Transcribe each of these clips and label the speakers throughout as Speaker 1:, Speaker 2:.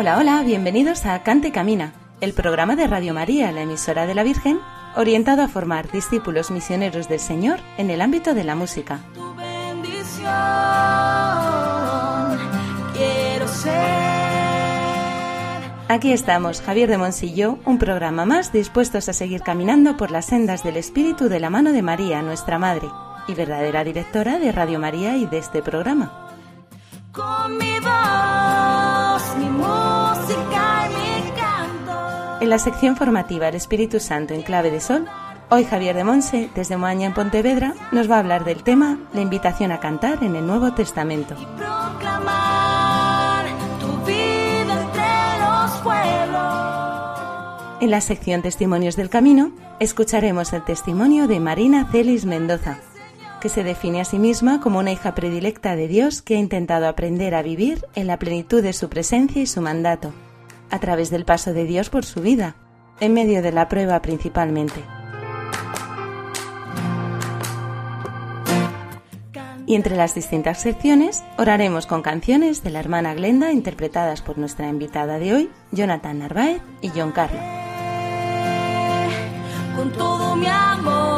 Speaker 1: Hola, hola, bienvenidos a Cante Camina, el programa de Radio María, la emisora de la Virgen, orientado a formar discípulos misioneros del Señor en el ámbito de la música.
Speaker 2: tu bendición quiero ser.
Speaker 1: Aquí estamos, Javier de Monsillo, un programa más dispuestos a seguir caminando por las sendas del Espíritu de la mano de María, nuestra Madre, y verdadera directora de Radio María y de este programa.
Speaker 2: Con mi voz, mi música y mi canto.
Speaker 1: En la sección formativa El Espíritu Santo en clave de sol, hoy Javier de Monse, desde Moaña en Pontevedra, nos va a hablar del tema La invitación a cantar en el Nuevo Testamento.
Speaker 2: Proclamar tu vida entre los pueblos.
Speaker 1: En la sección Testimonios del Camino, escucharemos el testimonio de Marina Celis Mendoza, que se define a sí misma como una hija predilecta de Dios que ha intentado aprender a vivir en la plenitud de su presencia y su mandato, a través del paso de Dios por su vida, en medio de la prueba principalmente. Y entre las distintas secciones, oraremos con canciones de la hermana Glenda interpretadas por nuestra invitada de hoy, Jonathan Narváez y John Carlo.
Speaker 2: Con todo mi amor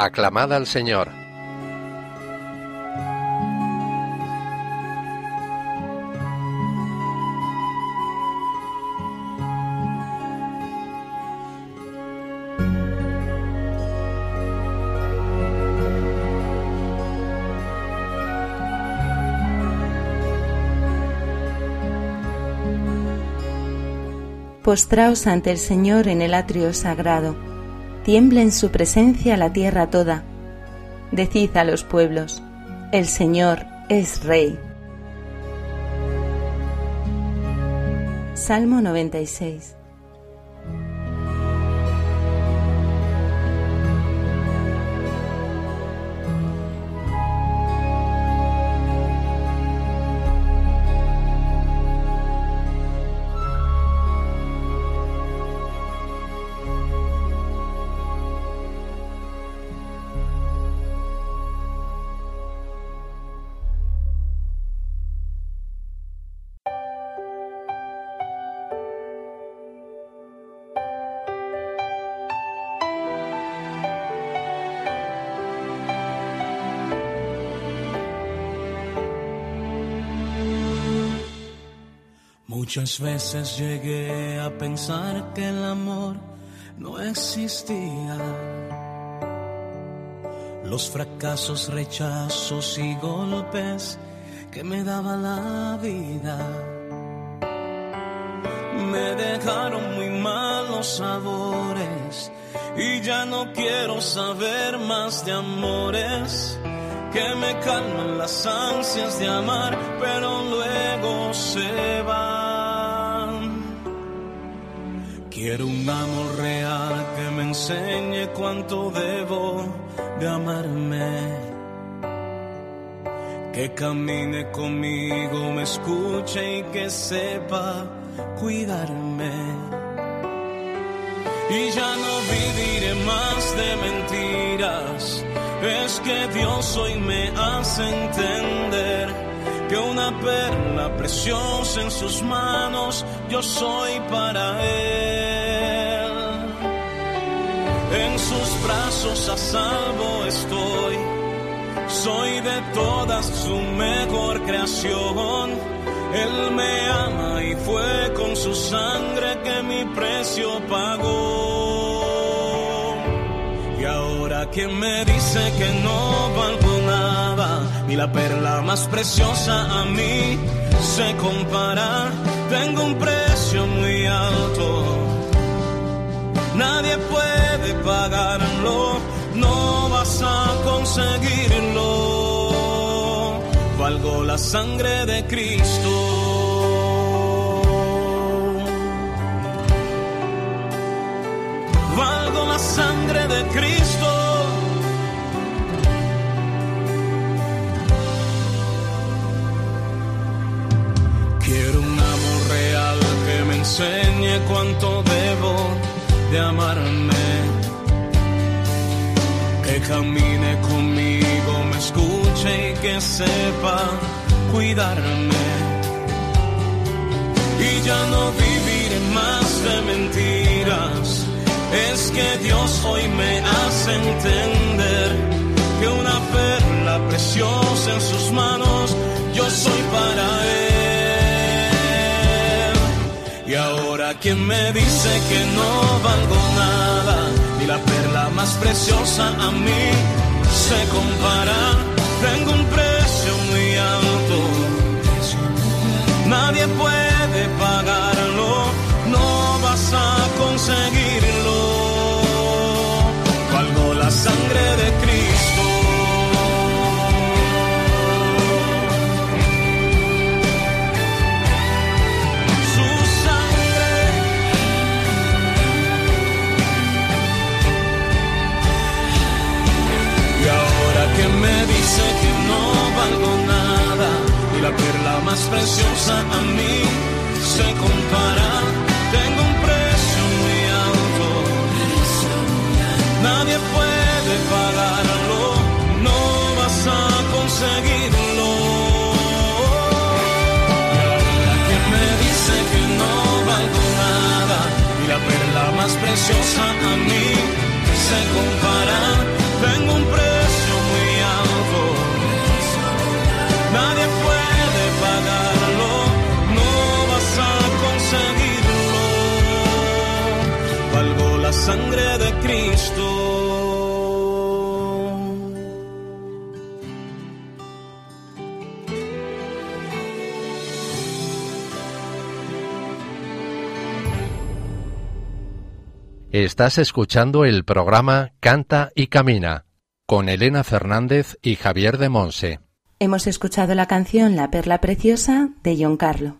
Speaker 3: Aclamad al Señor.
Speaker 1: Postraos ante el Señor en el atrio sagrado. Tiembla en su presencia la tierra toda. Decid a los pueblos, el Señor es Rey. Salmo 96
Speaker 4: Muchas veces llegué a pensar que el amor no existía. Los fracasos, rechazos y golpes que me daba la vida me dejaron muy malos sabores y ya no quiero saber más de amores que me calman las ansias de amar, pero luego se Quiero un amor real que me enseñe cuánto debo de amarme. Que camine conmigo, me escuche y que sepa cuidarme. Y ya no viviré más de mentiras es que Dios hoy me hace entender que una perla preciosa en sus manos yo soy para Él. A salvo estoy, soy de todas su mejor creación. Él me ama y fue con su sangre que mi precio pagó. Y ahora quien me dice que no valgo nada, ni la perla más preciosa a mí se compara. Tengo un precio muy alto, nadie puede pagarlo, no vas a conseguirlo. Valgo la sangre de Cristo. valgo la sangre de Cristo. Quiero un amor real que me enseñe cuánto debo de amarme. Que camine conmigo, me escuche y que sepa cuidarme. Y ya no viviré más de mentiras es que Dios hoy me hace entender que una perla preciosa en sus manos yo soy para Él. Y ahora quien me dice que no valgo nada, ni la perla más preciosa a mí se compara, tengo un precio muy alto. Nadie puede pagarlo, no vas a conseguirlo. Valgo la sangre de Cristo. La perla más preciosa a mí se compara, tengo un precio muy alto. Nadie puede pagarlo, no vas a conseguirlo. Ahora que me dice que no valgo nada, y la perla más preciosa a mí se compara,
Speaker 3: Estás escuchando el programa Canta y Camina con Elena Fernández y Javier de Monse.
Speaker 1: Hemos escuchado la canción La Perla Preciosa de John Carlo.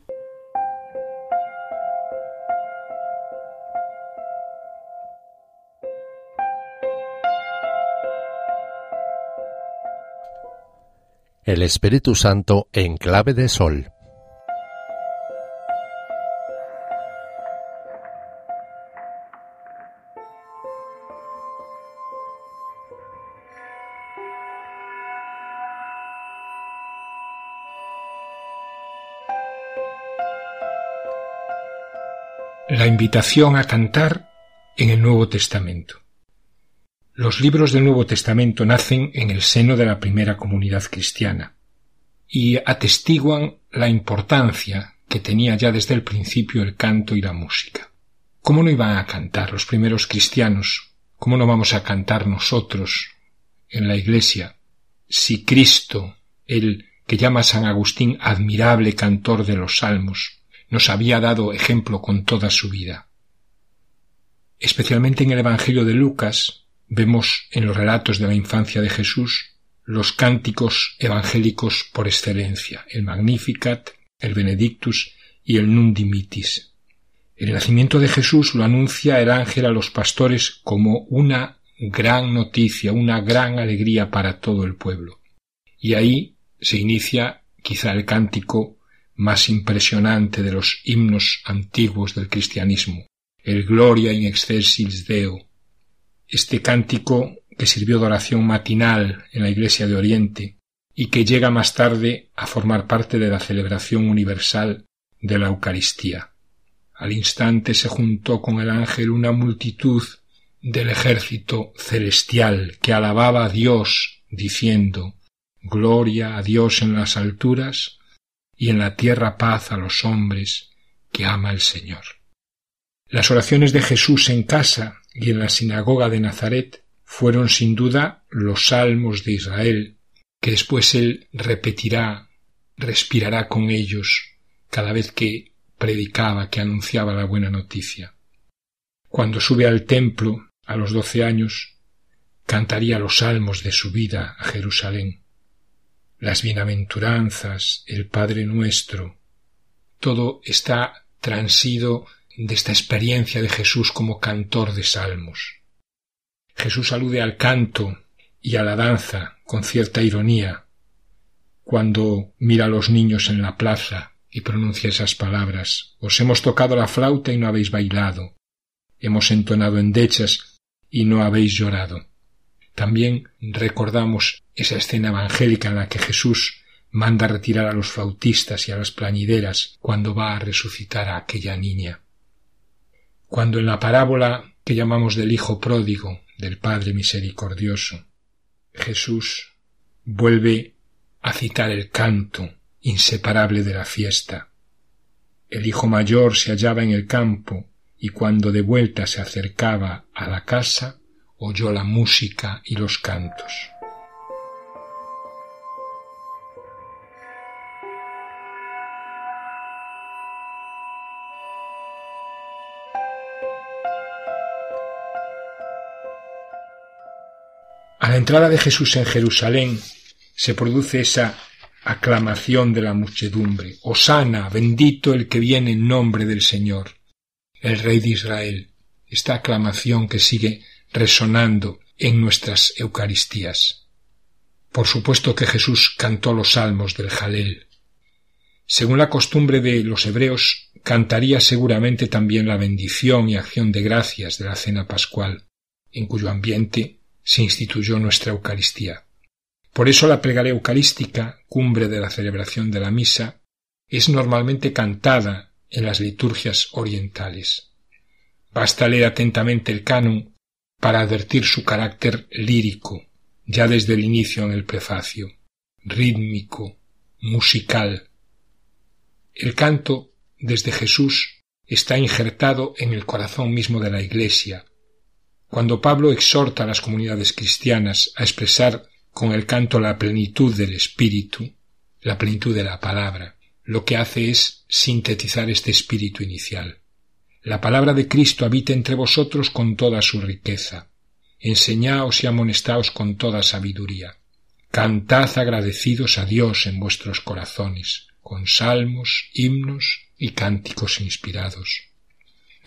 Speaker 3: El Espíritu Santo en clave de sol.
Speaker 5: La invitación a cantar en el Nuevo Testamento. Los libros del Nuevo Testamento nacen en el seno de la primera comunidad cristiana y atestiguan la importancia que tenía ya desde el principio el canto y la música. ¿Cómo no iban a cantar los primeros cristianos? ¿Cómo no vamos a cantar nosotros en la Iglesia si Cristo, el que llama a San Agustín admirable cantor de los salmos, nos había dado ejemplo con toda su vida? Especialmente en el Evangelio de Lucas vemos en los relatos de la infancia de Jesús los cánticos evangélicos por excelencia, el Magnificat, el Benedictus y el Nundimitis. El nacimiento de Jesús lo anuncia el ángel a los pastores como una gran noticia, una gran alegría para todo el pueblo. Y ahí se inicia quizá el cántico más impresionante de los himnos antiguos del cristianismo, el Gloria in excelsis Deo. Este cántico que sirvió de oración matinal en la Iglesia de Oriente y que llega más tarde a formar parte de la celebración universal de la Eucaristía. Al instante se juntó con el ángel una multitud del ejército celestial que alababa a Dios, diciendo Gloria a Dios en las alturas y en la tierra paz a los hombres que ama el Señor. Las oraciones de Jesús en casa y en la sinagoga de Nazaret fueron sin duda los salmos de Israel que después él repetirá, respirará con ellos cada vez que predicaba, que anunciaba la buena noticia. Cuando sube al templo a los doce años, cantaría los salmos de su vida a Jerusalén. Las bienaventuranzas, el Padre nuestro, todo está transido de esta experiencia de Jesús como cantor de salmos. Jesús alude al canto y a la danza con cierta ironía cuando mira a los niños en la plaza y pronuncia esas palabras Os hemos tocado la flauta y no habéis bailado, hemos entonado endechas y no habéis llorado. También recordamos esa escena evangélica en la que Jesús manda retirar a los flautistas y a las plañideras cuando va a resucitar a aquella niña. Cuando en la parábola que llamamos del Hijo pródigo, del Padre misericordioso, Jesús vuelve a citar el canto inseparable de la fiesta. El hijo mayor se hallaba en el campo y cuando de vuelta se acercaba a la casa oyó la música y los cantos. A la entrada de Jesús en Jerusalén se produce esa aclamación de la muchedumbre. Osana, bendito el que viene en nombre del Señor, el Rey de Israel. Esta aclamación que sigue resonando en nuestras Eucaristías. Por supuesto que Jesús cantó los salmos del Jalel. Según la costumbre de los hebreos, cantaría seguramente también la bendición y acción de gracias de la cena pascual, en cuyo ambiente se instituyó nuestra Eucaristía. Por eso la plegaria eucarística, cumbre de la celebración de la misa, es normalmente cantada en las liturgias orientales. Basta leer atentamente el canon para advertir su carácter lírico, ya desde el inicio en el prefacio, rítmico, musical. El canto, desde Jesús, está injertado en el corazón mismo de la Iglesia, cuando Pablo exhorta a las comunidades cristianas a expresar con el canto la plenitud del espíritu, la plenitud de la palabra, lo que hace es sintetizar este espíritu inicial. La palabra de Cristo habita entre vosotros con toda su riqueza. Enseñaos y amonestaos con toda sabiduría. Cantad agradecidos a Dios en vuestros corazones, con salmos, himnos y cánticos inspirados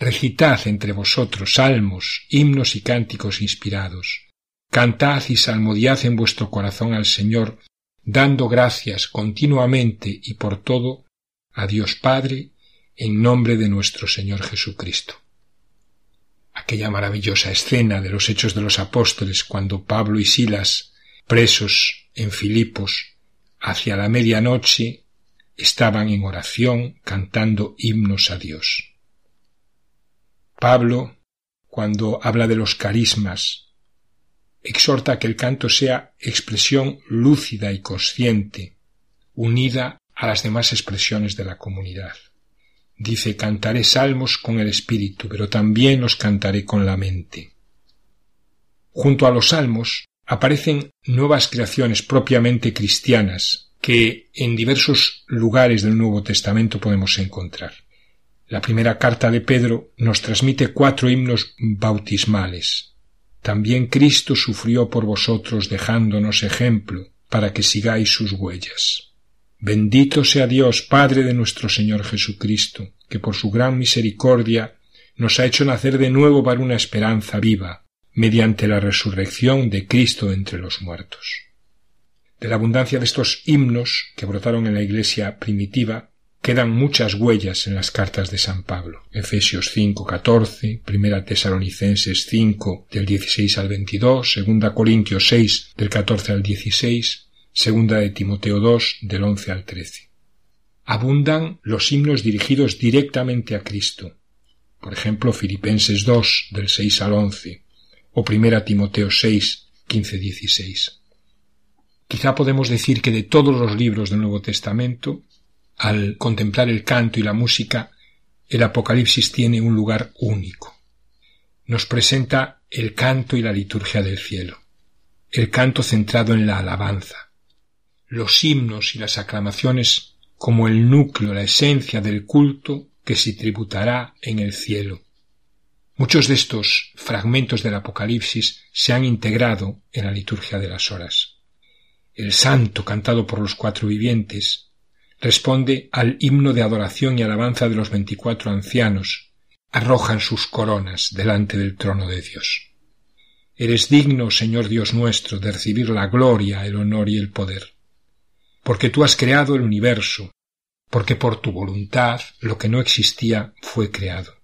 Speaker 5: recitad entre vosotros salmos, himnos y cánticos inspirados. Cantad y salmodiad en vuestro corazón al Señor, dando gracias continuamente y por todo a Dios Padre, en nombre de nuestro Señor Jesucristo. Aquella maravillosa escena de los Hechos de los Apóstoles cuando Pablo y Silas, presos en Filipos, hacia la medianoche, estaban en oración cantando himnos a Dios. Pablo, cuando habla de los carismas, exhorta que el canto sea expresión lúcida y consciente, unida a las demás expresiones de la comunidad. Dice, cantaré salmos con el espíritu, pero también los cantaré con la mente. Junto a los salmos aparecen nuevas creaciones propiamente cristianas que en diversos lugares del Nuevo Testamento podemos encontrar. La primera carta de Pedro nos transmite cuatro himnos bautismales. También Cristo sufrió por vosotros dejándonos ejemplo para que sigáis sus huellas. Bendito sea Dios, Padre de nuestro Señor Jesucristo, que por su gran misericordia nos ha hecho nacer de nuevo para una esperanza viva, mediante la resurrección de Cristo entre los muertos. De la abundancia de estos himnos que brotaron en la Iglesia primitiva, quedan muchas huellas en las cartas de San Pablo. Efesios 5, 14, Primera Tesalonicenses 5, del 16 al 22, Segunda Corintios 6, del 14 al 16, Segunda de Timoteo 2 del 11 al 13. Abundan los himnos dirigidos directamente a Cristo. Por ejemplo, Filipenses 2 del 6 al 11 o Primera Timoteo 6 15 16. Quizá podemos decir que de todos los libros del Nuevo Testamento, al contemplar el canto y la música, el Apocalipsis tiene un lugar único. Nos presenta el canto y la liturgia del cielo, el canto centrado en la alabanza, los himnos y las aclamaciones como el núcleo, la esencia del culto que se tributará en el cielo. Muchos de estos fragmentos del Apocalipsis se han integrado en la liturgia de las horas. El santo cantado por los cuatro vivientes responde al himno de adoración y alabanza de los veinticuatro ancianos, arrojan sus coronas delante del trono de Dios. Eres digno, Señor Dios nuestro, de recibir la gloria, el honor y el poder porque tú has creado el universo, porque por tu voluntad lo que no existía fue creado.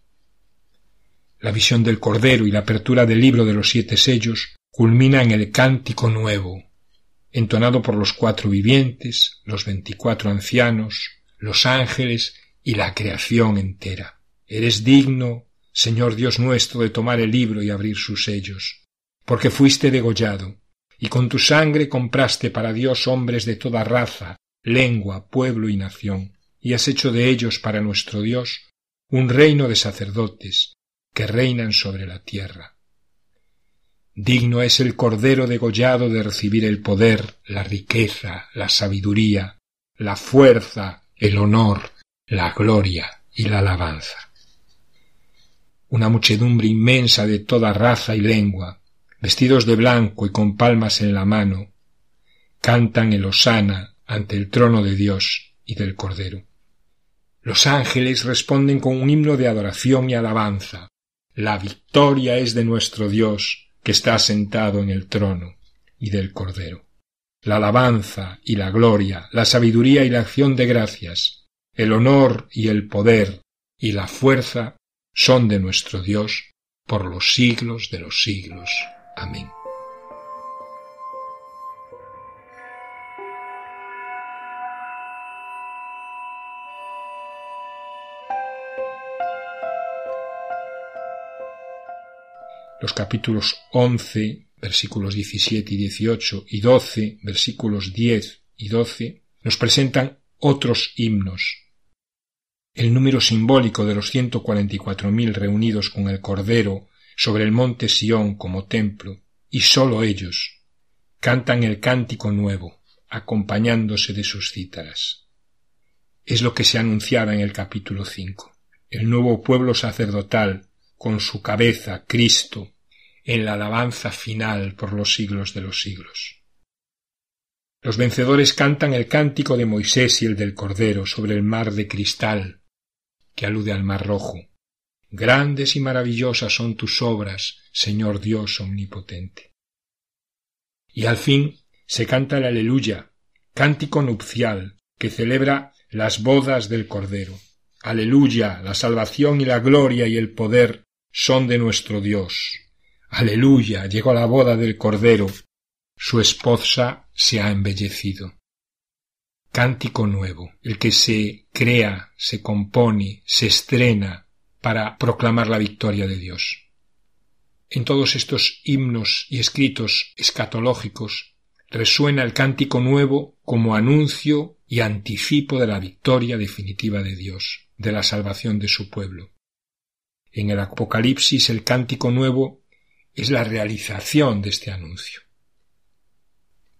Speaker 5: La visión del Cordero y la apertura del libro de los siete sellos culmina en el cántico nuevo, entonado por los cuatro vivientes, los veinticuatro ancianos, los ángeles y la creación entera. Eres digno, Señor Dios nuestro, de tomar el libro y abrir sus sellos, porque fuiste degollado, y con tu sangre compraste para Dios hombres de toda raza, lengua, pueblo y nación, y has hecho de ellos para nuestro Dios un reino de sacerdotes que reinan sobre la tierra. Digno es el Cordero degollado de recibir el poder, la riqueza, la sabiduría, la fuerza, el honor, la gloria y la alabanza. Una muchedumbre inmensa de toda raza y lengua, vestidos de blanco y con palmas en la mano, cantan el hosana ante el trono de Dios y del Cordero. Los ángeles responden con un himno de adoración y alabanza. La victoria es de nuestro Dios, que está sentado en el trono, y del Cordero. La alabanza y la gloria, la sabiduría y la acción de gracias, el honor y el poder y la fuerza son de nuestro Dios por los siglos de los siglos. Amén. Los capítulos 11, versículos 17 y 18 y 12, versículos 10 y 12, nos presentan otros himnos. El número simbólico de los 144.000 reunidos con el Cordero sobre el monte Sión como templo, y sólo ellos cantan el cántico nuevo, acompañándose de sus cítaras. Es lo que se anunciaba en el capítulo cinco. El nuevo pueblo sacerdotal, con su cabeza, Cristo, en la alabanza final por los siglos de los siglos. Los vencedores cantan el cántico de Moisés y el del Cordero sobre el mar de cristal, que alude al mar rojo, Grandes y maravillosas son tus obras, Señor Dios omnipotente. Y al fin se canta el aleluya, cántico nupcial, que celebra las bodas del Cordero. Aleluya, la salvación y la gloria y el poder son de nuestro Dios. Aleluya, llegó la boda del Cordero, su esposa se ha embellecido. Cántico nuevo, el que se crea, se compone, se estrena, para proclamar la victoria de Dios. En todos estos himnos y escritos escatológicos resuena el cántico nuevo como anuncio y anticipo de la victoria definitiva de Dios. de la salvación de su pueblo. En el Apocalipsis el cántico nuevo es la realización de este anuncio.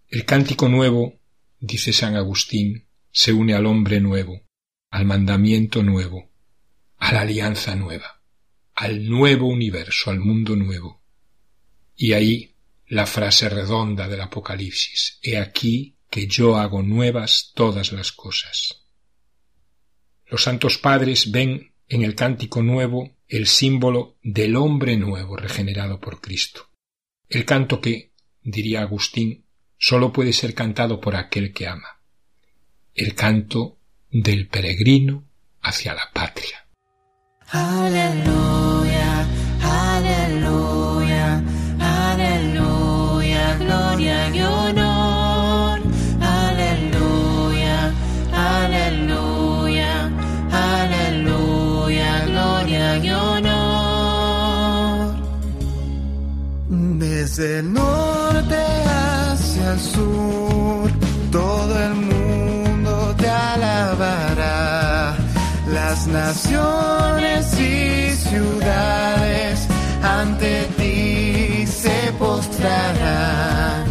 Speaker 5: El cántico nuevo, dice San Agustín, se une al hombre nuevo, al mandamiento nuevo, a la alianza nueva, al nuevo universo, al mundo nuevo. Y ahí la frase redonda del Apocalipsis, He aquí que yo hago nuevas todas las cosas. Los santos padres ven en el cántico nuevo el símbolo del hombre nuevo regenerado por Cristo. El canto que, diría Agustín, sólo puede ser cantado por aquel que ama. El canto del peregrino hacia la patria.
Speaker 6: Aleluya, aleluya, aleluya, gloria y honor. Aleluya, aleluya, aleluya, gloria y honor.
Speaker 2: Desde el norte hacia el sur, todo el mundo Las naciones y ciudades ante ti se postrarán.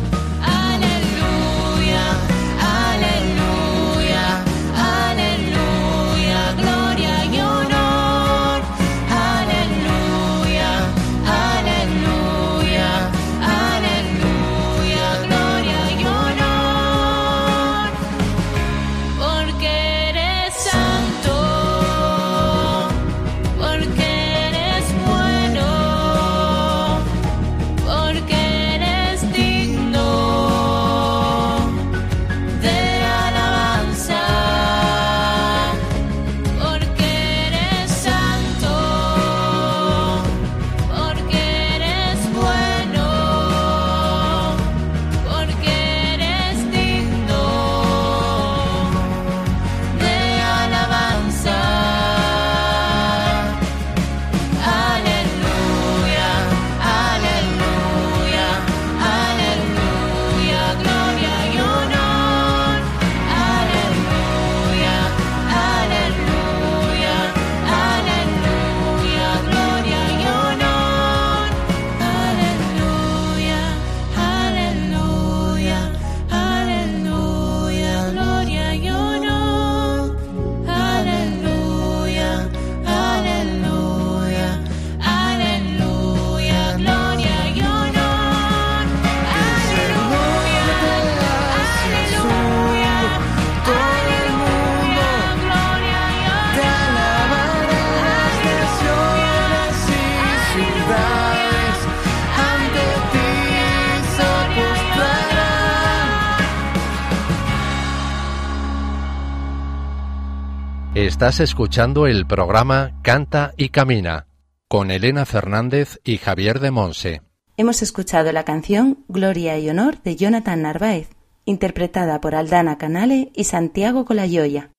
Speaker 3: Estás escuchando el programa Canta y Camina con Elena Fernández y Javier de Monse.
Speaker 1: Hemos escuchado la canción Gloria y Honor de Jonathan Narváez, interpretada por Aldana Canale y Santiago Colayoya.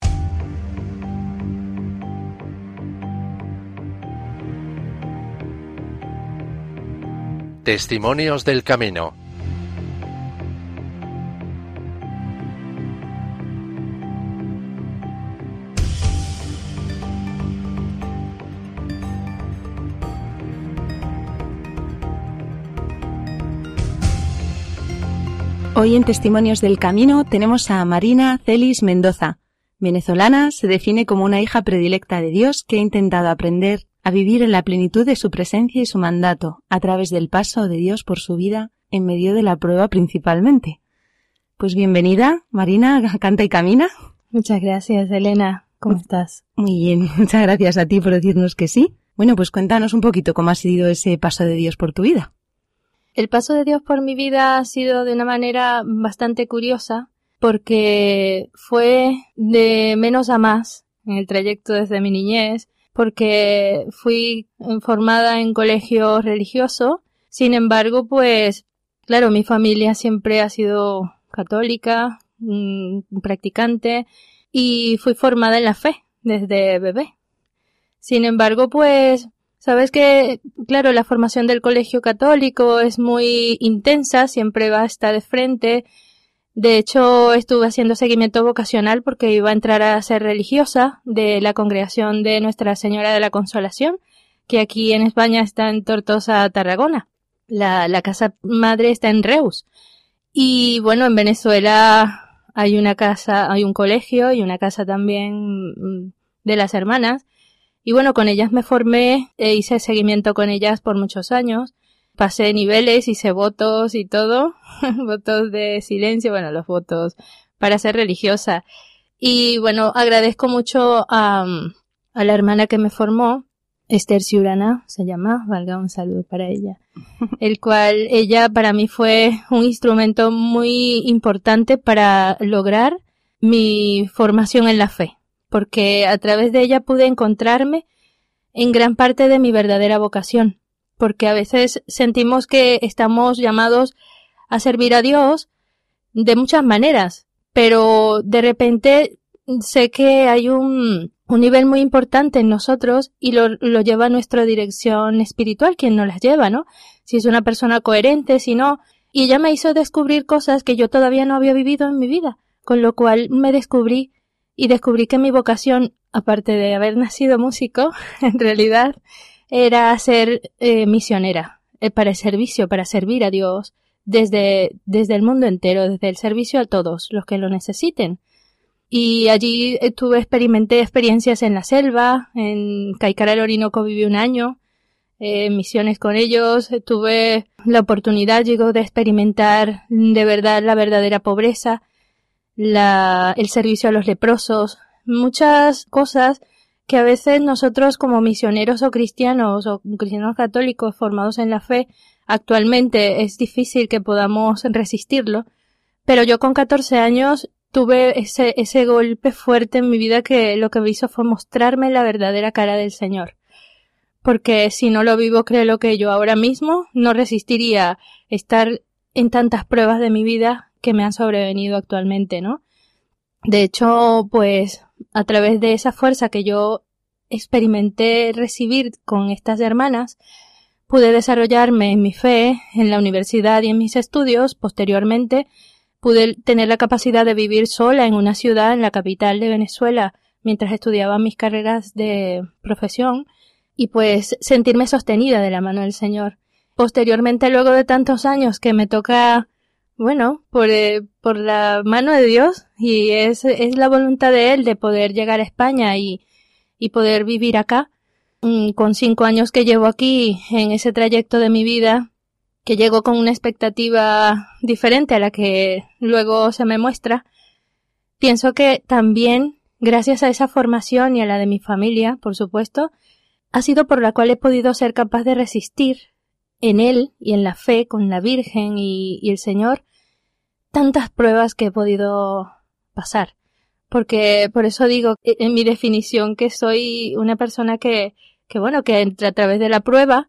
Speaker 3: Testimonios del Camino.
Speaker 7: Hoy en Testimonios del Camino tenemos a Marina Celis Mendoza. Venezolana, se define como una hija predilecta de Dios que ha intentado aprender a vivir en la plenitud de su presencia y su mandato, a través del paso de Dios por su vida en medio de la prueba principalmente. Pues bienvenida, Marina, Canta y Camina.
Speaker 8: Muchas gracias, Elena. ¿Cómo estás?
Speaker 7: Muy bien, muchas gracias a ti por decirnos que sí. Bueno, pues cuéntanos un poquito cómo ha sido ese paso de Dios por tu vida.
Speaker 8: El paso de Dios por mi vida ha sido de una manera bastante curiosa porque fue de menos a más en el trayecto desde mi niñez, porque fui formada en colegio religioso. Sin embargo, pues, claro, mi familia siempre ha sido católica, mm, practicante, y fui formada en la fe desde bebé. Sin embargo, pues, sabes que, claro, la formación del colegio católico es muy intensa, siempre va a estar de frente, De hecho, estuve haciendo seguimiento vocacional porque iba a entrar a ser religiosa de la congregación de Nuestra Señora de la Consolación, que aquí en España está en Tortosa, Tarragona. La, casa madre está en Reus. Y bueno, en Venezuela hay una casa, hay un colegio y una casa también mm, de las hermanas. Y bueno, con ellas me formé e hice seguimiento con ellas por muchos años. Pasé niveles, hice votos y todo. votos de silencio, bueno, los votos para ser religiosa. Y bueno, agradezco mucho a, a la hermana que me formó, Esther Ciurana se llama, valga un saludo para ella, el cual ella para mí fue un instrumento muy importante para lograr mi formación en la fe, porque a través de ella pude encontrarme en gran parte de mi verdadera vocación, porque a veces sentimos que estamos llamados a servir a Dios de muchas maneras, pero de repente sé que hay un, un nivel muy importante en nosotros y lo, lo lleva nuestra dirección espiritual, quien nos las lleva, ¿no? Si es una persona coherente, si no. Y ella me hizo descubrir cosas que yo todavía no había vivido en mi vida, con lo cual me descubrí y descubrí que mi vocación, aparte de haber nacido músico, en realidad era ser eh, misionera, eh, para el servicio, para servir a Dios desde, desde el mundo entero, desde el servicio a todos los que lo necesiten. Y allí tuve, experimenté experiencias en la selva, en Caicara el Orinoco viví un año, eh, misiones con ellos, tuve la oportunidad, llegó de experimentar de verdad la verdadera pobreza, la, el servicio a los leprosos, muchas cosas que a veces nosotros como misioneros o cristianos o cristianos católicos formados en la fe actualmente es difícil que podamos resistirlo, pero yo con 14 años tuve ese, ese golpe fuerte en mi vida que lo que me hizo fue mostrarme la verdadera cara del Señor. Porque si no lo vivo, creo que yo ahora mismo no resistiría estar en tantas pruebas de mi vida que me han sobrevenido actualmente, ¿no? De hecho, pues a través de esa fuerza que yo experimenté recibir con estas hermanas, pude desarrollarme en mi fe, en la universidad y en mis estudios posteriormente, Pude tener la capacidad de vivir sola en una ciudad, en la capital de Venezuela, mientras estudiaba mis carreras de profesión, y pues sentirme sostenida de la mano del Señor. Posteriormente, luego de tantos años que me toca, bueno, por, eh, por la mano de Dios, y es, es la voluntad de Él de poder llegar a España y, y poder vivir acá, mm, con cinco años que llevo aquí en ese trayecto de mi vida, que llego con una expectativa diferente a la que luego se me muestra, pienso que también, gracias a esa formación y a la de mi familia, por supuesto, ha sido por la cual he podido ser capaz de resistir en él y en la fe con la Virgen y, el Señor tantas pruebas que he podido pasar. Porque por eso digo en mi definición que soy una persona que, que bueno, que a través de la prueba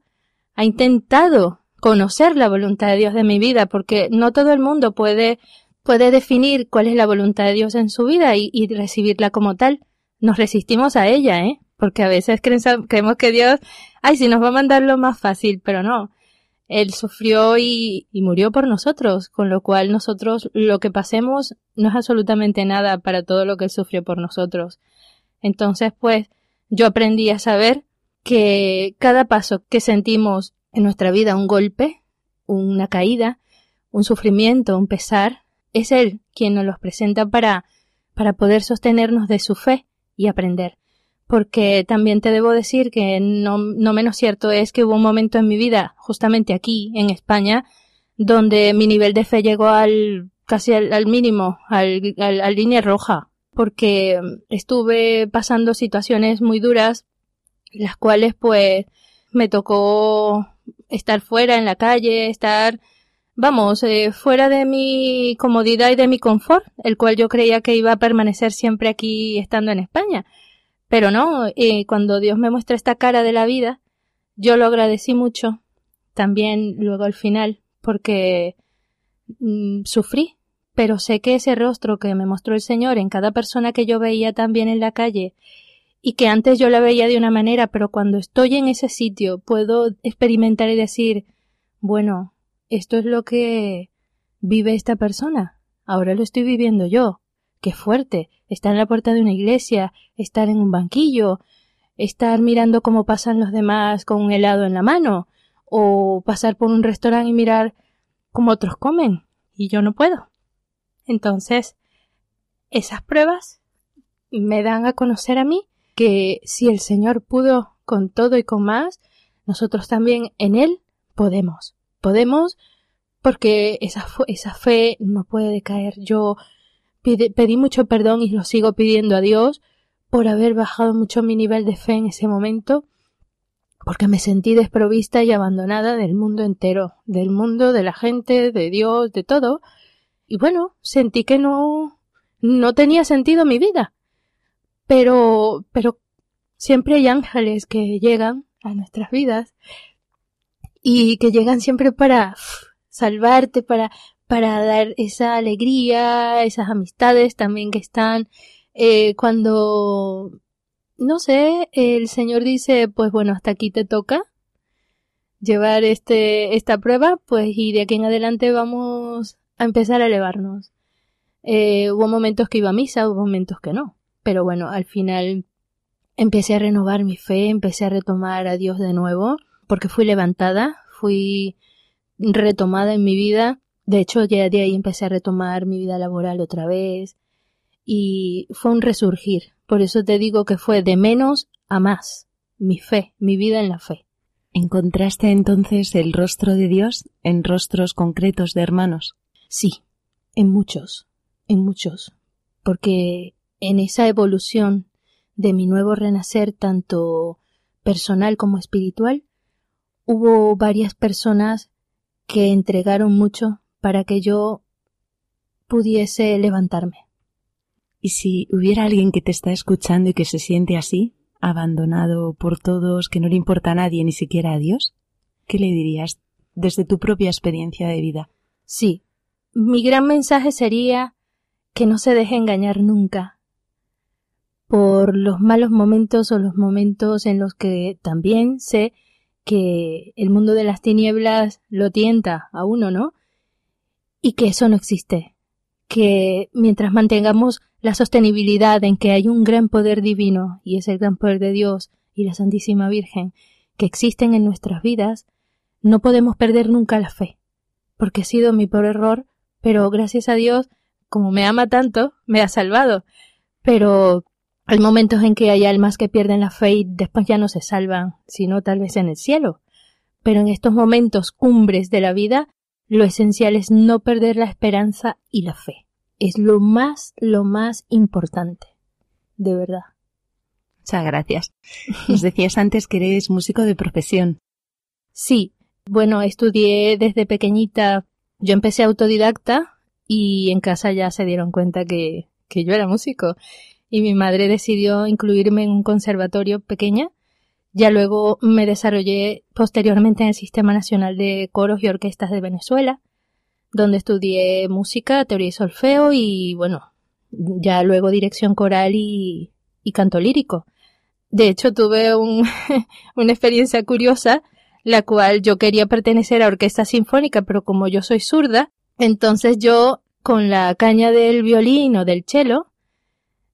Speaker 8: ha intentado conocer la voluntad de Dios de mi vida, porque no todo el mundo puede, puede definir cuál es la voluntad de Dios en su vida y, y recibirla como tal. Nos resistimos a ella, ¿eh? Porque a veces creemos que Dios, ay, si nos va a mandar lo más fácil, pero no. Él sufrió y, y murió por nosotros, con lo cual nosotros lo que pasemos no es absolutamente nada para todo lo que Él sufrió por nosotros. Entonces, pues, yo aprendí a saber que cada paso que sentimos en nuestra vida un golpe, una caída, un sufrimiento, un pesar, es Él quien nos los presenta para, para poder sostenernos de su fe y aprender. Porque también te debo decir que no, no menos cierto es que hubo un momento en mi vida, justamente aquí, en España, donde mi nivel de fe llegó al casi al, mínimo, al, al, a línea roja, porque estuve pasando situaciones muy duras, las cuales pues me tocó estar fuera en la calle, estar, vamos, eh, fuera de mi comodidad y de mi confort, el cual yo creía que iba a permanecer siempre aquí estando en España. Pero no, eh, cuando Dios me muestra esta cara de la vida, yo lo agradecí mucho, también luego al final, porque mm, sufrí, pero sé que ese rostro que me mostró el Señor en cada persona que yo veía también en la calle y que antes yo la veía de una manera, pero cuando estoy en ese sitio puedo experimentar y decir, bueno, esto es lo que vive esta persona, ahora lo estoy viviendo yo. Qué fuerte. Estar en la puerta de una iglesia, estar en un banquillo, estar mirando cómo pasan los demás con un helado en la mano, o pasar por un restaurante y mirar cómo otros comen, y yo no puedo. Entonces, esas pruebas me dan a conocer a mí que si el Señor pudo con todo y con más, nosotros también en Él podemos. Podemos porque esa, esa fe no puede decaer. Yo pedí mucho perdón y lo sigo pidiendo a Dios por haber bajado mucho mi nivel de fe en ese momento, porque me sentí desprovista y abandonada del mundo entero, del mundo, de la gente, de Dios, de todo. Y bueno, sentí que no, no tenía sentido mi vida. Pero, pero siempre hay ángeles que llegan a nuestras vidas y que llegan siempre para salvarte, para, para dar esa alegría, esas amistades también que están eh, cuando, no sé, el Señor dice, pues bueno, hasta aquí te toca llevar este, esta prueba, pues y de aquí en adelante vamos a empezar a elevarnos. Eh, hubo momentos que iba a misa, hubo momentos que no, pero bueno, al final empecé a renovar mi fe, empecé a retomar a Dios de nuevo, porque fui levantada, fui retomada en mi vida. De hecho, ya de ahí empecé a retomar mi vida laboral otra vez. Y fue un resurgir. Por eso te digo que fue de menos a más. Mi fe, mi vida en la fe.
Speaker 7: ¿Encontraste entonces el rostro de Dios en rostros concretos de hermanos?
Speaker 8: Sí, en muchos, en muchos. Porque en esa evolución de mi nuevo renacer, tanto personal como espiritual, hubo varias personas que entregaron mucho para que yo pudiese levantarme.
Speaker 7: ¿Y si hubiera alguien que te está escuchando y que se siente así, abandonado por todos, que no le importa a nadie, ni siquiera a Dios? ¿Qué le dirías desde tu propia experiencia de vida?
Speaker 8: Sí, mi gran mensaje sería que no se deje engañar nunca por los malos momentos o los momentos en los que también sé que el mundo de las tinieblas lo tienta a uno, ¿no? Y que eso no existe. Que mientras mantengamos la sostenibilidad en que hay un gran poder divino, y es el gran poder de Dios y la Santísima Virgen, que existen en nuestras vidas, no podemos perder nunca la fe. Porque ha sido mi peor error, pero gracias a Dios, como me ama tanto, me ha salvado. Pero hay momentos en que hay almas que pierden la fe y después ya no se salvan, sino tal vez en el cielo. Pero en estos momentos cumbres de la vida, lo esencial es no perder la esperanza y la fe. Es lo más, lo más importante. De verdad.
Speaker 7: Muchas gracias. Nos decías antes que eres músico de profesión.
Speaker 8: Sí. Bueno, estudié desde pequeñita. Yo empecé autodidacta y en casa ya se dieron cuenta que, que yo era músico y mi madre decidió incluirme en un conservatorio pequeña. Ya luego me desarrollé posteriormente en el Sistema Nacional de Coros y Orquestas de Venezuela, donde estudié música, teoría y solfeo y bueno, ya luego dirección coral y, y canto lírico. De hecho, tuve un, una experiencia curiosa, la cual yo quería pertenecer a orquesta sinfónica, pero como yo soy zurda, entonces yo con la caña del violín o del cello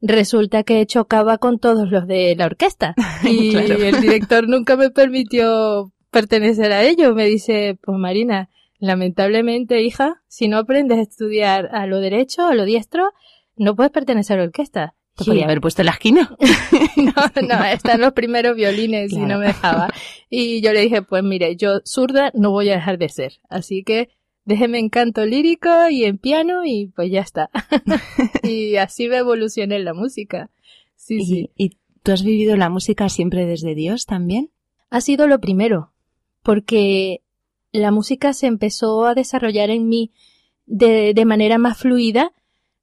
Speaker 8: resulta que chocaba con todos los de la orquesta. Y el director nunca me permitió pertenecer a ello. Me dice, pues Marina, lamentablemente, hija, si no aprendes a estudiar a lo derecho, a lo diestro, no puedes pertenecer a la orquesta.
Speaker 7: Te podía haber puesto en la esquina.
Speaker 8: no, no, están los primeros violines y no me dejaba. Y yo le dije, pues mire, yo zurda no voy a dejar de ser. Así que déjeme en canto lírico y en piano y pues ya está. y así me evolucioné en la música. Sí,
Speaker 7: ¿Y,
Speaker 8: sí.
Speaker 7: ¿Y tú has vivido la música siempre desde Dios también?
Speaker 8: Ha sido lo primero, porque la música se empezó a desarrollar en mí de, de manera más fluida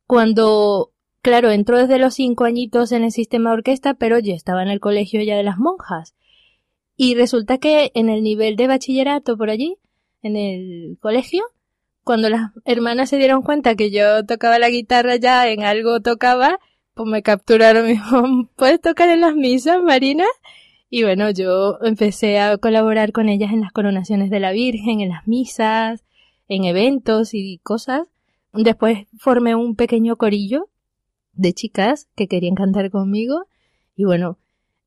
Speaker 8: cuando, claro, entró desde los cinco añitos en el sistema de orquesta, pero yo estaba en el colegio ya de las monjas. Y resulta que en el nivel de bachillerato por allí, en el colegio, cuando las hermanas se dieron cuenta que yo tocaba la guitarra ya en algo tocaba, pues me capturaron me dijo, ¿puedes tocar en las misas, Marina? Y bueno, yo empecé a colaborar con ellas en las coronaciones de la Virgen, en las misas, en eventos y cosas, Después formé un pequeño corillo de chicas que querían cantar conmigo y bueno,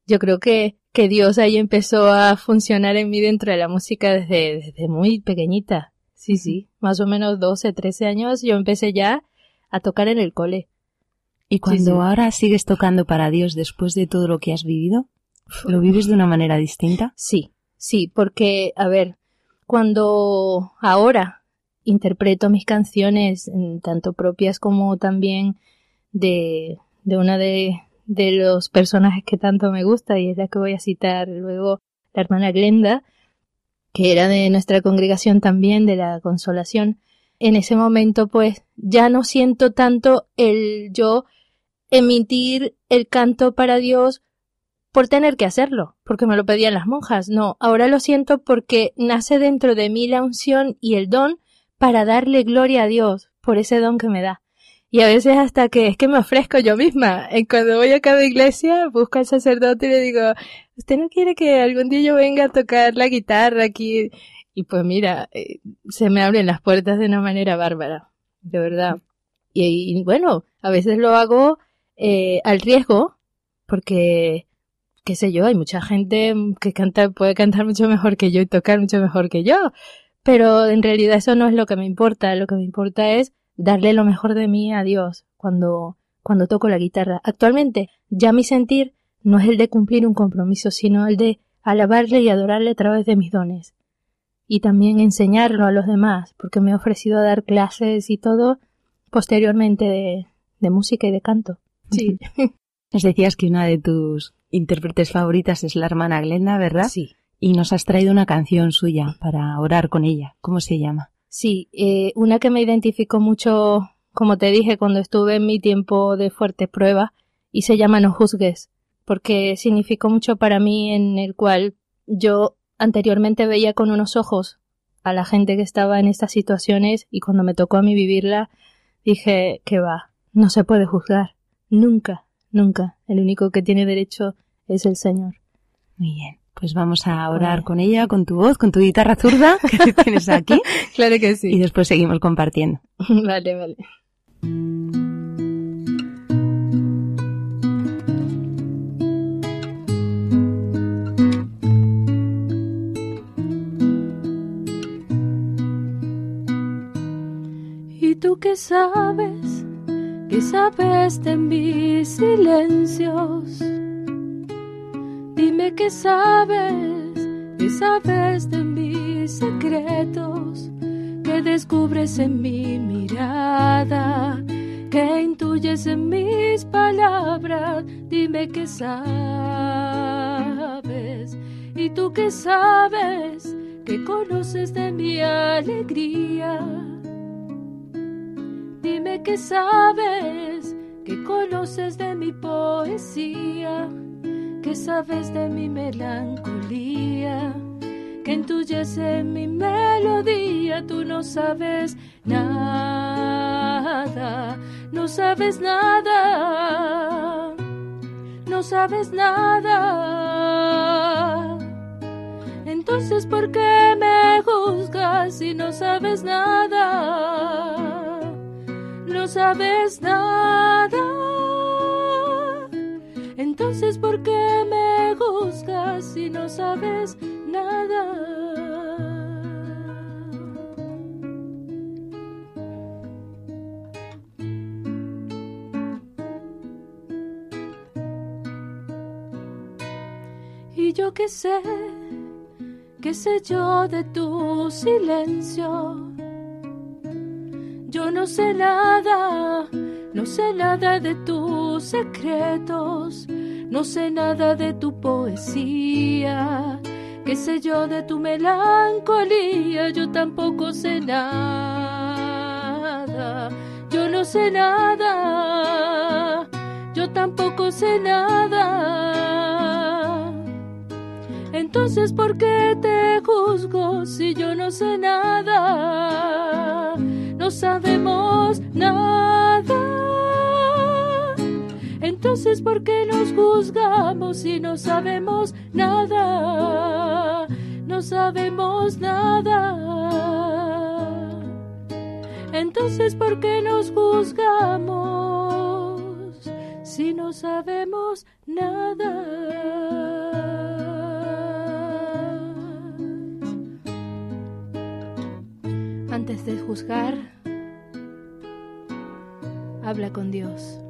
Speaker 8: yo creo que, que Dios ahí empezó a funcionar en mí dentro de la música desde, desde muy pequeñita. Sí, sí, más o menos 12, 13 años yo empecé ya a tocar en el cole.
Speaker 7: Y cuando
Speaker 8: sí.
Speaker 7: ahora sigues tocando para Dios después de todo lo que has vivido, ¿lo vives de una manera distinta?
Speaker 8: Sí, sí, porque, a ver, cuando ahora interpreto mis canciones, tanto propias como también de, de una de, de los personajes que tanto me gusta, y es la que voy a citar luego, la hermana Glenda, que era de nuestra congregación también, de la consolación, en ese momento pues ya no siento tanto el yo emitir el canto para Dios por tener que hacerlo, porque me lo pedían las monjas. No, ahora lo siento porque nace dentro de mí la unción y el don para darle gloria a Dios por ese don que me da. Y a veces hasta que es que me ofrezco yo misma. Y cuando voy a cada iglesia, busco al sacerdote y le digo, ¿usted no quiere que algún día yo venga a tocar la guitarra aquí? Y pues mira, eh, se me abren las puertas de una manera bárbara, de verdad. Y, y bueno, a veces lo hago eh, al riesgo, porque, qué sé yo, hay mucha gente que canta, puede cantar mucho mejor que yo y tocar mucho mejor que yo. Pero en realidad eso no es lo que me importa. Lo que me importa es darle lo mejor de mí a Dios cuando, cuando toco la guitarra. Actualmente, ya mi sentir no es el de cumplir un compromiso, sino el de alabarle y adorarle a través de mis dones. Y también enseñarlo a los demás, porque me he ofrecido a dar clases y todo posteriormente de, de música y de canto. Sí.
Speaker 7: Nos decías que una de tus intérpretes favoritas es la hermana Glenda, ¿verdad?
Speaker 8: Sí.
Speaker 7: Y nos has traído una canción suya para orar con ella. ¿Cómo se llama?
Speaker 8: Sí, eh, una que me identificó mucho, como te dije, cuando estuve en mi tiempo de fuerte prueba, y se llama No juzgues, porque significó mucho para mí en el cual yo anteriormente veía con unos ojos a la gente que estaba en estas situaciones y cuando me tocó a mí vivirla, dije que va, no se puede juzgar, nunca, nunca, el único que tiene derecho es el Señor.
Speaker 7: Muy bien. Pues vamos a orar con ella, con tu voz, con tu guitarra zurda que tienes aquí.
Speaker 8: claro que sí.
Speaker 7: Y después seguimos compartiendo.
Speaker 8: vale, vale.
Speaker 6: ¿Y tú qué sabes? ¿Qué sabes de mis silencios? Dime qué sabes, qué sabes de mis secretos, qué descubres en mi mirada, qué intuyes en mis palabras, dime qué sabes. ¿Y tú qué sabes? ¿Qué conoces de mi alegría? Dime qué sabes, qué conoces de mi poesía. ¿Qué sabes de mi melancolía? Que entuyece mi melodía, tú no sabes nada, no sabes nada, no sabes nada. Entonces, ¿por qué me juzgas si no sabes nada? No sabes nada. Entonces, ¿por qué me juzgas si no sabes nada? Y yo qué sé, qué sé yo de tu silencio. Yo no sé nada, no sé nada de tus secretos, no sé nada de tu poesía, qué sé yo de tu melancolía, yo tampoco sé nada, yo no sé nada, yo tampoco sé nada. Entonces, ¿por qué te juzgo si yo no sé nada? No sabemos nada. Entonces, ¿por qué nos juzgamos si no sabemos nada? No sabemos nada. Entonces, ¿por qué nos juzgamos si no sabemos nada? Antes de juzgar, habla con Dios.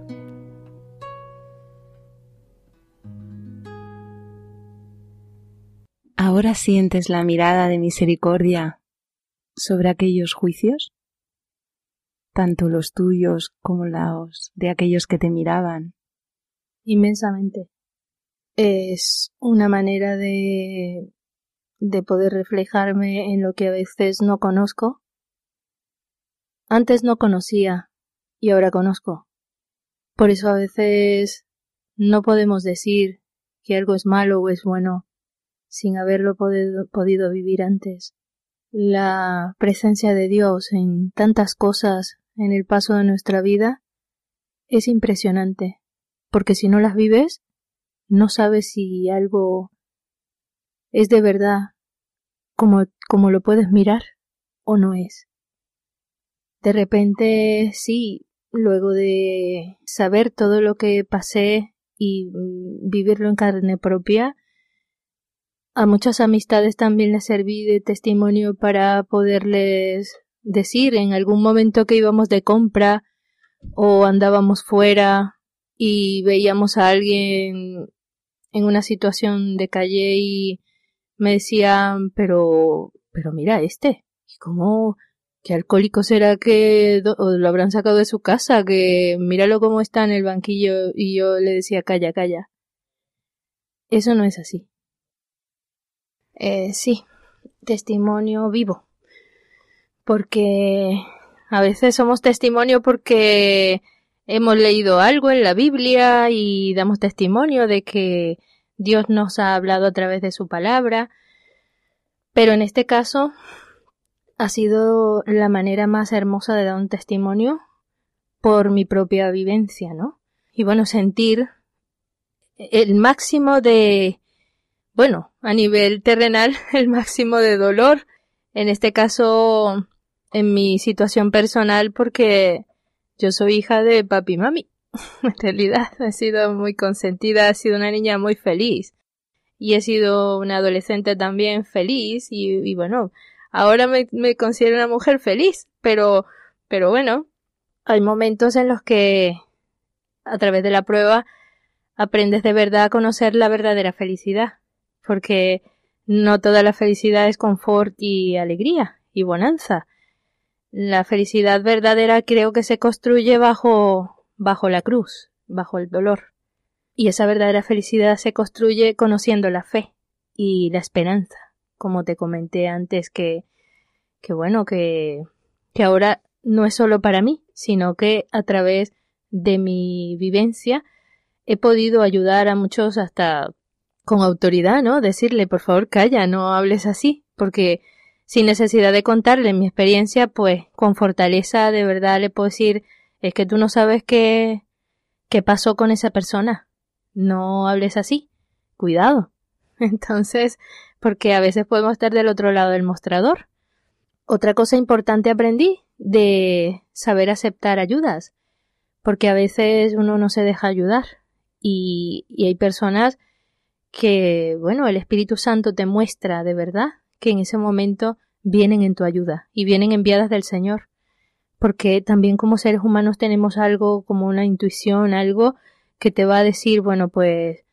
Speaker 7: ¿Ahora sientes la mirada de misericordia sobre aquellos juicios? Tanto los tuyos como los de aquellos que te miraban.
Speaker 8: Inmensamente. Es una manera de, de poder reflejarme en lo que a veces no conozco antes no conocía y ahora conozco. Por eso a veces no podemos decir que algo es malo o es bueno sin haberlo podido, vivir antes. La presencia de Dios en tantas cosas en el paso de nuestra vida es impresionante, porque si no las vives, no sabes si algo es de verdad como, como lo puedes mirar o no es. De repente, sí, luego de saber todo lo que pasé y mm, vivirlo en carne propia, a muchas amistades también les serví de testimonio para poderles decir en algún momento que íbamos de compra o andábamos fuera y veíamos a alguien en una situación de calle y me decían pero pero mira este y cómo ¿Qué alcohólico será que lo habrán sacado de su casa? Que míralo cómo está en el banquillo y yo le decía calla, calla. Eso no es así. Eh, sí, testimonio vivo. Porque a veces somos testimonio porque hemos leído algo en la Biblia y damos testimonio de que Dios nos ha hablado a través de su palabra. Pero en este caso ha sido la manera más hermosa de dar un testimonio por mi propia vivencia, ¿no? Y bueno, sentir el máximo de, bueno, a nivel terrenal, el máximo de dolor, en este caso, en mi situación personal, porque yo soy hija de papi y mami. en realidad, he sido muy consentida, he sido una niña muy feliz. Y he sido una adolescente también feliz y, y bueno, Ahora me, considero una mujer feliz, pero, pero bueno, hay momentos en los que a través de la prueba aprendes de verdad a conocer la verdadera felicidad, porque no toda la felicidad es confort y alegría y bonanza. La felicidad verdadera creo que se construye bajo, bajo la cruz, bajo el dolor. Y esa verdadera felicidad se construye conociendo la fe y la esperanza como te comenté antes, que, que bueno, que, que ahora no es solo para mí, sino que a través de mi vivencia he podido ayudar a muchos hasta con autoridad, ¿no? Decirle, por favor, calla, no hables así, porque sin necesidad de contarle mi experiencia, pues con fortaleza de verdad le puedo decir, es que tú no sabes qué, qué pasó con esa persona. No hables así. Cuidado. Entonces, porque a veces podemos estar del otro lado del mostrador. Otra cosa importante aprendí de saber aceptar ayudas, porque a veces uno no se deja ayudar y, y hay personas que, bueno, el Espíritu Santo te muestra de verdad que en ese momento vienen en tu ayuda y vienen enviadas del Señor. Porque también como seres humanos tenemos algo como una intuición, algo que te va a decir, bueno, pues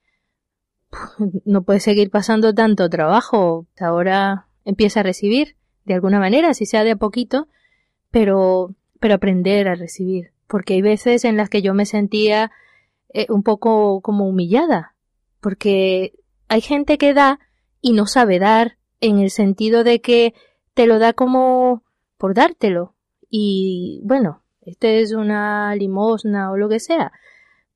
Speaker 8: no puedes seguir pasando tanto trabajo. Ahora empieza a recibir de alguna manera, si sea de a poquito, pero, pero aprender a recibir. Porque hay veces en las que yo me sentía eh, un poco como humillada. Porque hay gente que da y no sabe dar en el sentido de que te lo da como por dártelo. Y bueno, este es una limosna o lo que sea.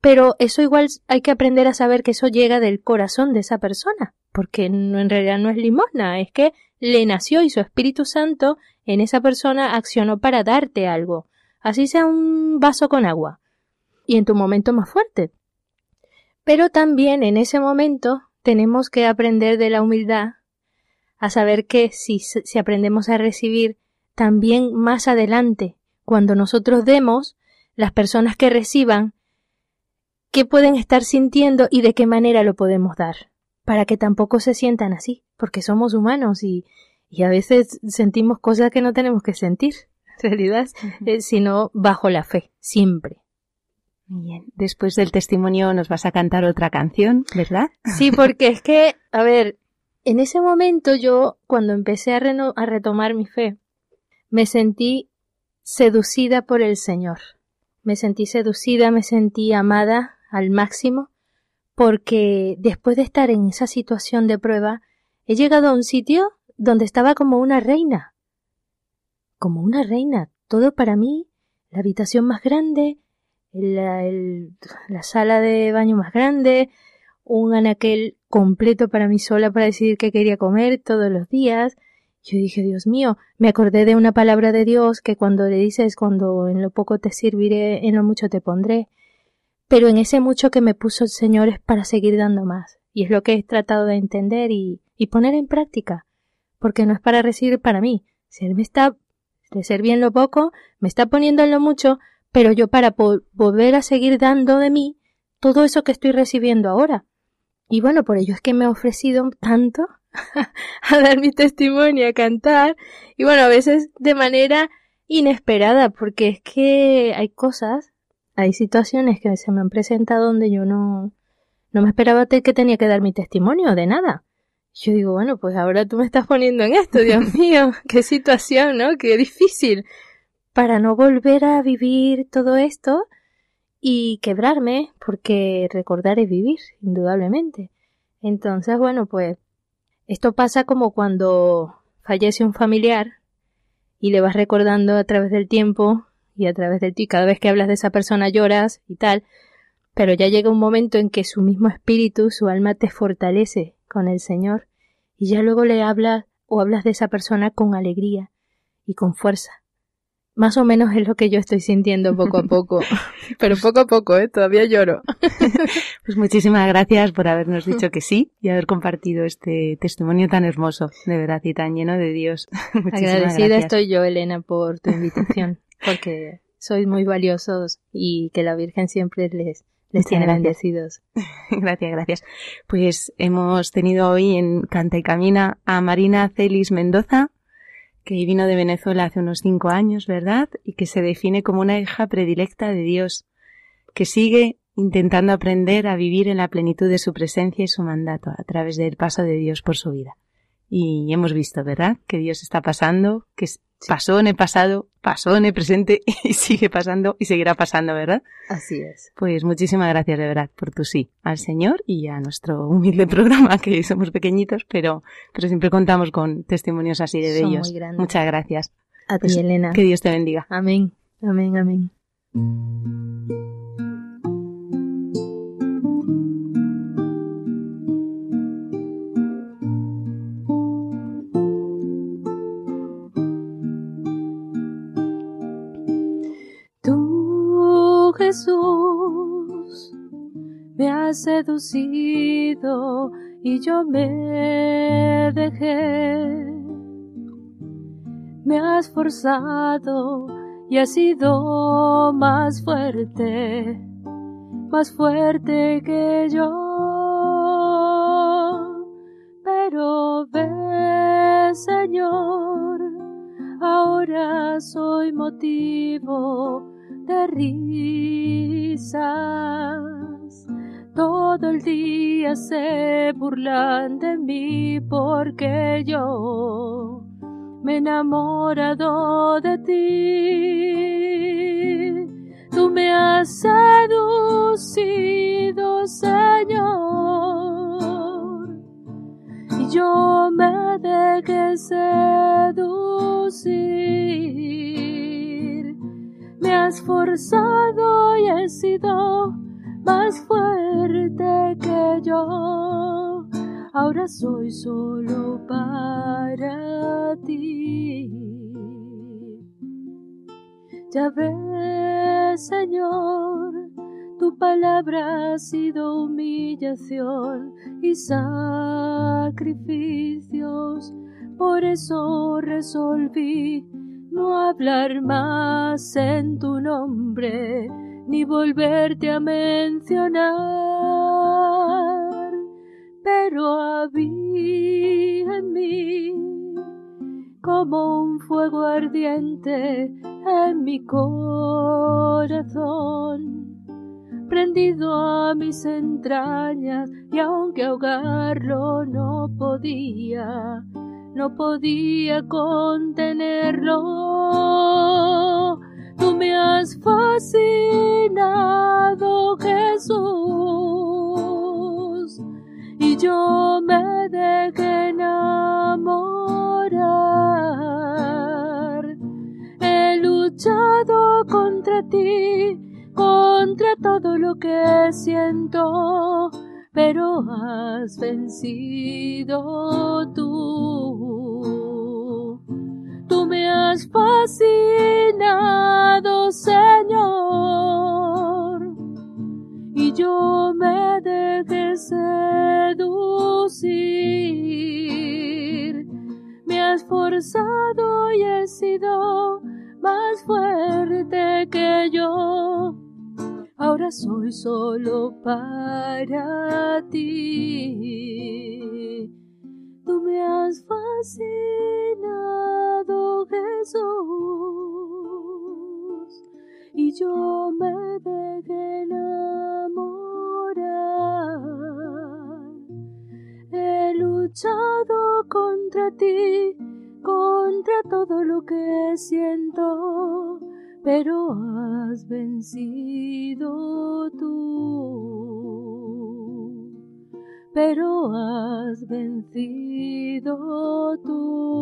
Speaker 8: Pero eso igual hay que aprender a saber que eso llega del corazón de esa persona, porque no, en realidad no es limosna, es que le nació y su Espíritu Santo en esa persona accionó para darte algo, así sea un vaso con agua, y en tu momento más fuerte. Pero también en ese momento tenemos que aprender de la humildad, a saber que si, si aprendemos a recibir, también más adelante, cuando nosotros demos, las personas que reciban, qué pueden estar sintiendo y de qué manera lo podemos dar, para que tampoco se sientan así, porque somos humanos y, y a veces sentimos cosas que no tenemos que sentir, en realidad, eh, sino bajo la fe, siempre.
Speaker 7: Bien, después del testimonio nos vas a cantar otra canción, ¿verdad?
Speaker 8: Sí, porque es que, a ver, en ese momento yo, cuando empecé a, a retomar mi fe, me sentí seducida por el Señor. Me sentí seducida, me sentí amada al máximo, porque después de estar en esa situación de prueba, he llegado a un sitio donde estaba como una reina. Como una reina, todo para mí, la habitación más grande, la, la sala de baño más grande, un anaquel completo para mí sola para decidir qué quería comer todos los días, yo dije, Dios mío, me acordé de una palabra de Dios que cuando le dices, cuando en lo poco te serviré, en lo mucho te pondré. Pero en ese mucho que me puso el Señor es para seguir dando más. Y es lo que he tratado de entender y, y poner en práctica. Porque no es para recibir para mí. Si Él me está de servir en lo poco, me está poniendo en lo mucho, pero yo para volver a seguir dando de mí todo eso que estoy recibiendo ahora. Y bueno, por ello es que me he ofrecido tanto a dar mi testimonio, a cantar, y bueno, a veces de manera inesperada, porque es que hay cosas, hay situaciones que se me han presentado donde yo no, no me esperaba que tenía que dar mi testimonio, de nada. Yo digo, bueno, pues ahora tú me estás poniendo en esto, Dios mío, qué situación, ¿no? Qué difícil. Para no volver a vivir todo esto y quebrarme, porque recordar es vivir, indudablemente. Entonces, bueno, pues esto pasa como cuando fallece un familiar y le vas recordando a través del tiempo y a través de ti, cada vez que hablas de esa persona lloras y tal, pero ya llega un momento en que su mismo espíritu, su alma te fortalece con el Señor y ya luego le hablas o hablas de esa persona con alegría y con fuerza. Más o menos es lo que yo estoy sintiendo poco a poco. Pero poco a poco, ¿eh? Todavía lloro.
Speaker 7: Pues muchísimas gracias por habernos dicho que sí y haber compartido este testimonio tan hermoso, de verdad, y tan lleno de Dios.
Speaker 8: Agradecida estoy yo, Elena, por tu invitación, porque sois muy valiosos y que la Virgen siempre les, les tiene bendecidos.
Speaker 7: gracias, gracias. Pues hemos tenido hoy en Canta y Camina a Marina Celis Mendoza, que vino de Venezuela hace unos cinco años, ¿verdad? Y que se define como una hija predilecta de Dios, que sigue intentando aprender a vivir en la plenitud de su presencia y su mandato a través del paso de Dios por su vida. Y hemos visto, ¿verdad? Que Dios está pasando, que pasó en el pasado, pasó en el presente y sigue pasando y seguirá pasando, ¿verdad?
Speaker 8: Así es.
Speaker 7: Pues muchísimas gracias de verdad por tu sí al Señor y a nuestro humilde programa, que somos pequeñitos, pero, pero siempre contamos con testimonios así de bellos. Muchas gracias.
Speaker 8: A ti, Elena.
Speaker 7: Que Dios te bendiga.
Speaker 8: Amén. Amén, amén. Jesús me has seducido y yo me dejé. Me has forzado y has sido más fuerte, más fuerte que yo. Pero ve, Señor, ahora soy motivo de risas. Todo el día se burlan de mí porque yo me he enamorado de ti. Tú me has seducido, Señor, y yo me dejé seducir has forzado y he sido más fuerte que yo. Ahora soy solo para ti. Ya ves, Señor, tu palabra ha sido humillación y sacrificios. Por eso resolví
Speaker 6: no hablar más en tu nombre, ni volverte a mencionar, pero había en mí como un fuego ardiente en mi corazón, prendido a mis entrañas y aunque ahogarlo no podía, no podía contenerlo. Tú me has fascinado, Jesús, y yo me dejé enamorar. He luchado contra ti, contra todo lo que siento pero has vencido tú. Tú me has fascinado, Señor, y yo me dejé seducir. Me has forzado y he sido soy solo para ti. Tú me has fascinado, Jesús, y yo me dejé enamorar. He luchado contra ti, contra todo lo que siento pero has vencido tú, pero has vencido tú.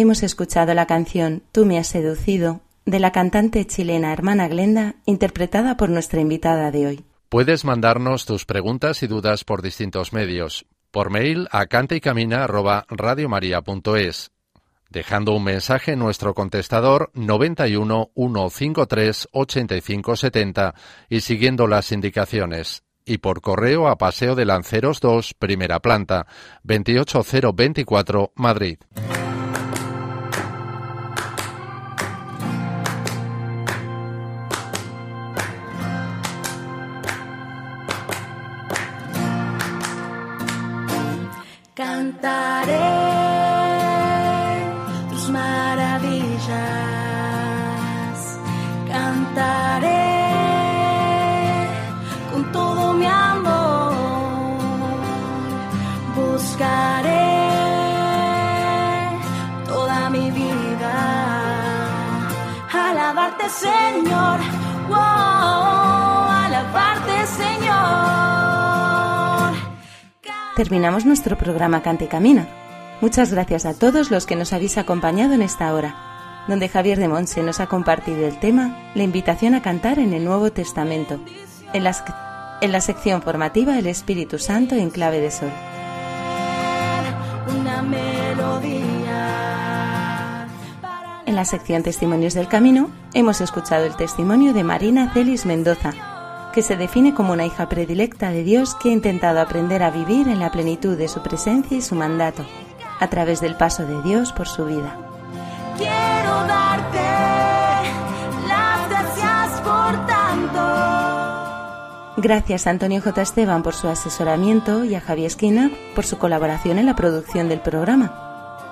Speaker 1: Hemos escuchado la canción Tú me has seducido de la cantante chilena Hermana Glenda, interpretada por nuestra invitada de hoy.
Speaker 3: Puedes mandarnos tus preguntas y dudas por distintos medios. Por mail a cantaycamina@radiomaria.es, dejando un mensaje en nuestro contestador 91 153 8570 y siguiendo las indicaciones y por correo a Paseo de Lanceros 2, primera planta, 28024, Madrid.
Speaker 1: Terminamos nuestro programa Cante y Camina. Muchas gracias a todos los que nos habéis acompañado en esta hora, donde Javier de Monse nos ha compartido el tema La invitación a cantar en el Nuevo Testamento, en la, en la sección formativa El Espíritu Santo en clave de sol.
Speaker 9: Una melodía.
Speaker 1: En la sección Testimonios del Camino hemos escuchado el testimonio de Marina Celis Mendoza, que se define como una hija predilecta de Dios que ha intentado aprender a vivir en la plenitud de su presencia y su mandato, a través del paso de Dios por su vida.
Speaker 9: Quiero darte las gracias por tanto.
Speaker 1: Gracias a Antonio J. Esteban por su asesoramiento y a Javier Esquina por su colaboración en la producción del programa.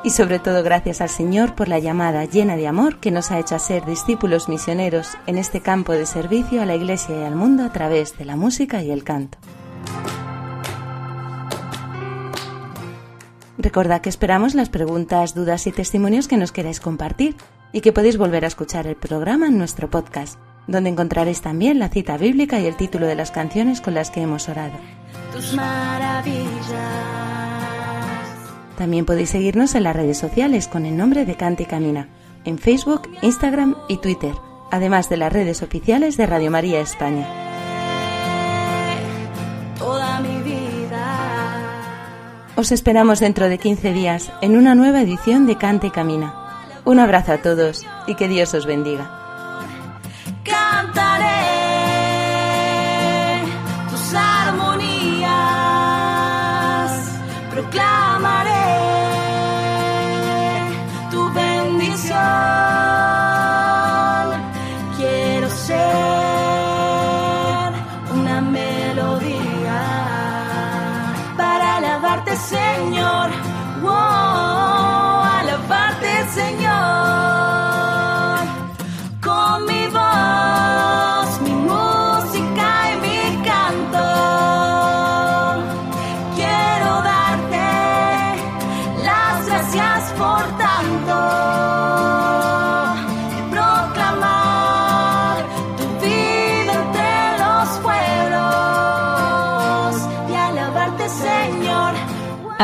Speaker 1: Y sobre todo gracias al Señor por la llamada llena de amor que nos ha hecho a ser discípulos misioneros en este campo de servicio a la Iglesia y al mundo a través de la música y el canto. Recordad que esperamos las preguntas, dudas y testimonios que nos queráis compartir y que podéis volver a escuchar el programa en nuestro podcast, donde encontraréis también la cita bíblica y el título de las canciones con las que hemos orado.
Speaker 9: Tus maravillas.
Speaker 1: También podéis seguirnos en las redes sociales con el nombre de Cante y Camina,
Speaker 2: en Facebook, Instagram y Twitter, además de las redes oficiales de Radio María España. Os esperamos dentro de 15 días en una nueva edición de Cante y Camina. Un abrazo a todos y que Dios os bendiga.